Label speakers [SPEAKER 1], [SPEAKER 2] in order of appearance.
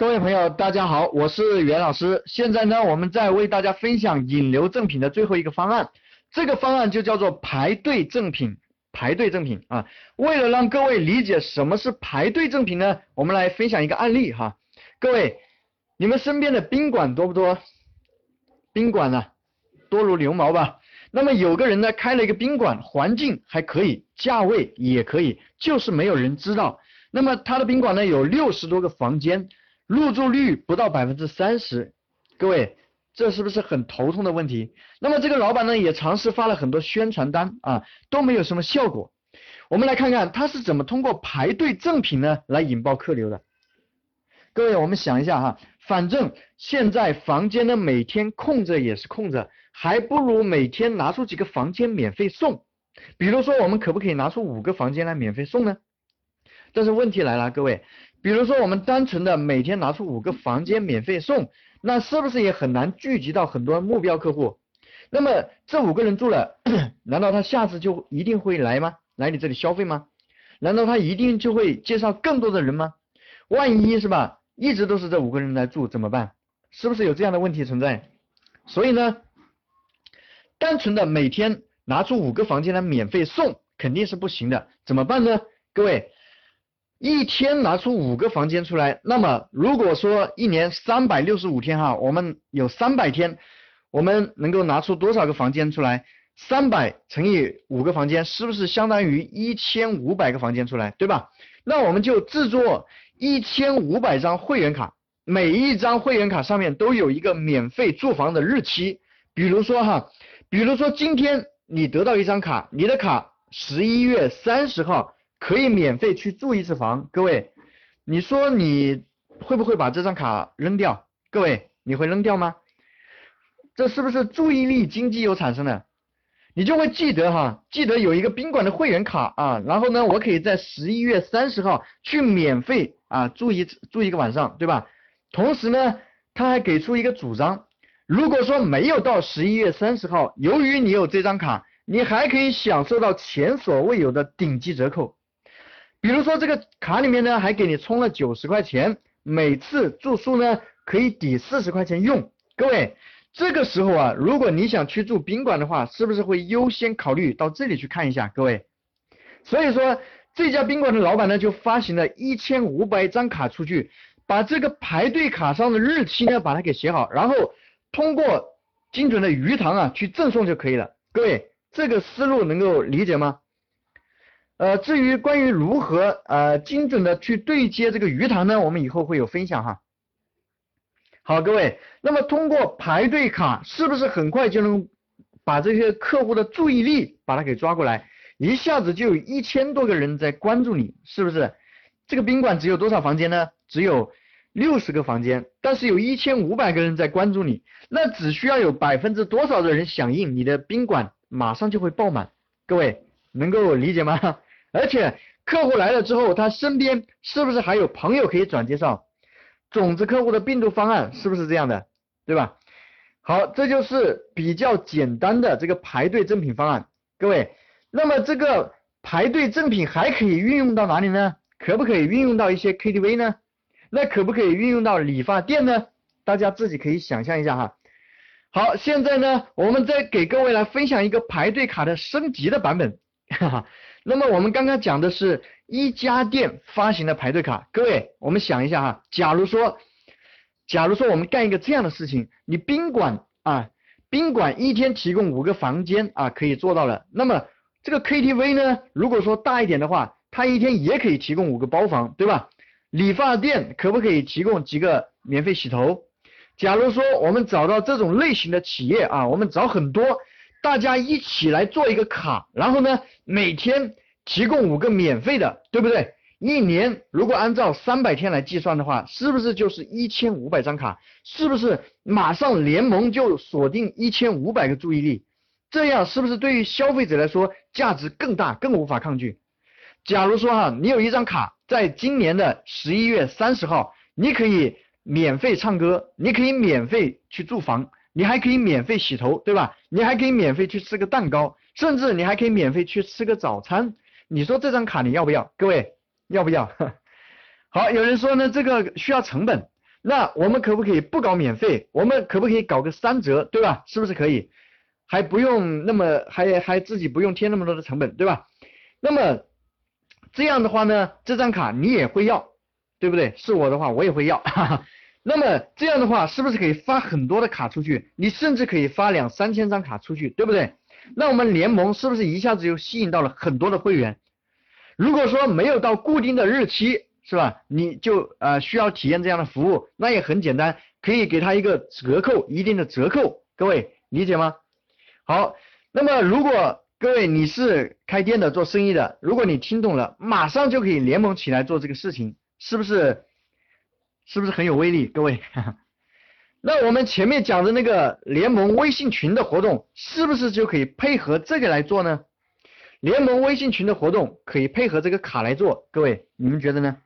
[SPEAKER 1] 各位朋友，大家好，我是袁老师。现在呢，我们在为大家分享引流赠品的最后一个方案，这个方案就叫做排队赠品。排队赠品啊，为了让各位理解什么是排队赠品呢，我们来分享一个案例哈。各位，你们身边的宾馆多不多？宾馆呢，多如牛毛吧？那么有个人呢，开了一个宾馆，环境还可以，价位也可以，就是没有人知道。那么他的宾馆呢，有六十多个房间。入住率不到百分之三十，各位，这是不是很头痛的问题？那么这个老板呢，也尝试发了很多宣传单啊，都没有什么效果。我们来看看他是怎么通过排队赠品呢来引爆客流的。各位，我们想一下哈，反正现在房间呢每天空着也是空着，还不如每天拿出几个房间免费送。比如说，我们可不可以拿出五个房间来免费送呢？但是问题来了，各位。比如说，我们单纯的每天拿出五个房间免费送，那是不是也很难聚集到很多目标客户？那么这五个人住了，难道他下次就一定会来吗？来你这里消费吗？难道他一定就会介绍更多的人吗？万一是吧，一直都是这五个人来住怎么办？是不是有这样的问题存在？所以呢，单纯的每天拿出五个房间来免费送肯定是不行的，怎么办呢？各位。一天拿出五个房间出来，那么如果说一年三百六十五天哈，我们有三百天，我们能够拿出多少个房间出来？三百乘以五个房间，是不是相当于一千五百个房间出来，对吧？那我们就制作一千五百张会员卡，每一张会员卡上面都有一个免费住房的日期，比如说哈，比如说今天你得到一张卡，你的卡十一月三十号。可以免费去住一次房，各位，你说你会不会把这张卡扔掉？各位，你会扔掉吗？这是不是注意力经济又产生了？你就会记得哈，记得有一个宾馆的会员卡啊，然后呢，我可以在十一月三十号去免费啊住一住一个晚上，对吧？同时呢，他还给出一个主张，如果说没有到十一月三十号，由于你有这张卡，你还可以享受到前所未有的顶级折扣。比如说这个卡里面呢，还给你充了九十块钱，每次住宿呢可以抵四十块钱用。各位，这个时候啊，如果你想去住宾馆的话，是不是会优先考虑到这里去看一下？各位，所以说这家宾馆的老板呢，就发行了一千五百张卡出去，把这个排队卡上的日期呢，把它给写好，然后通过精准的鱼塘啊去赠送就可以了。各位，这个思路能够理解吗？呃，至于关于如何呃精准的去对接这个鱼塘呢，我们以后会有分享哈。好，各位，那么通过排队卡，是不是很快就能把这些客户的注意力把它给抓过来？一下子就有一千多个人在关注你，是不是？这个宾馆只有多少房间呢？只有六十个房间，但是有一千五百个人在关注你，那只需要有百分之多少的人响应，你的宾馆马上就会爆满。各位能够理解吗？而且客户来了之后，他身边是不是还有朋友可以转介绍？种子客户的病毒方案是不是这样的，对吧？好，这就是比较简单的这个排队赠品方案。各位，那么这个排队赠品还可以运用到哪里呢？可不可以运用到一些 KTV 呢？那可不可以运用到理发店呢？大家自己可以想象一下哈。好，现在呢，我们再给各位来分享一个排队卡的升级的版本，哈哈。那么我们刚刚讲的是一家店发行的排队卡，各位，我们想一下哈，假如说，假如说我们干一个这样的事情，你宾馆啊，宾馆一天提供五个房间啊，可以做到了。那么这个 KTV 呢，如果说大一点的话，它一天也可以提供五个包房，对吧？理发店可不可以提供几个免费洗头？假如说我们找到这种类型的企业啊，我们找很多。大家一起来做一个卡，然后呢，每天提供五个免费的，对不对？一年如果按照三百天来计算的话，是不是就是一千五百张卡？是不是马上联盟就锁定一千五百个注意力？这样是不是对于消费者来说价值更大，更无法抗拒？假如说哈，你有一张卡，在今年的十一月三十号，你可以免费唱歌，你可以免费去住房。你还可以免费洗头，对吧？你还可以免费去吃个蛋糕，甚至你还可以免费去吃个早餐。你说这张卡你要不要？各位要不要？好，有人说呢，这个需要成本。那我们可不可以不搞免费？我们可不可以搞个三折，对吧？是不是可以？还不用那么还还自己不用添那么多的成本，对吧？那么这样的话呢，这张卡你也会要，对不对？是我的话，我也会要。哈哈。那么这样的话，是不是可以发很多的卡出去？你甚至可以发两三千张卡出去，对不对？那我们联盟是不是一下子就吸引到了很多的会员？如果说没有到固定的日期，是吧？你就呃需要体验这样的服务，那也很简单，可以给他一个折扣，一定的折扣，各位理解吗？好，那么如果各位你是开店的做生意的，如果你听懂了，马上就可以联盟起来做这个事情，是不是？是不是很有威力？各位，那我们前面讲的那个联盟微信群的活动，是不是就可以配合这个来做呢？联盟微信群的活动可以配合这个卡来做，各位，你们觉得呢？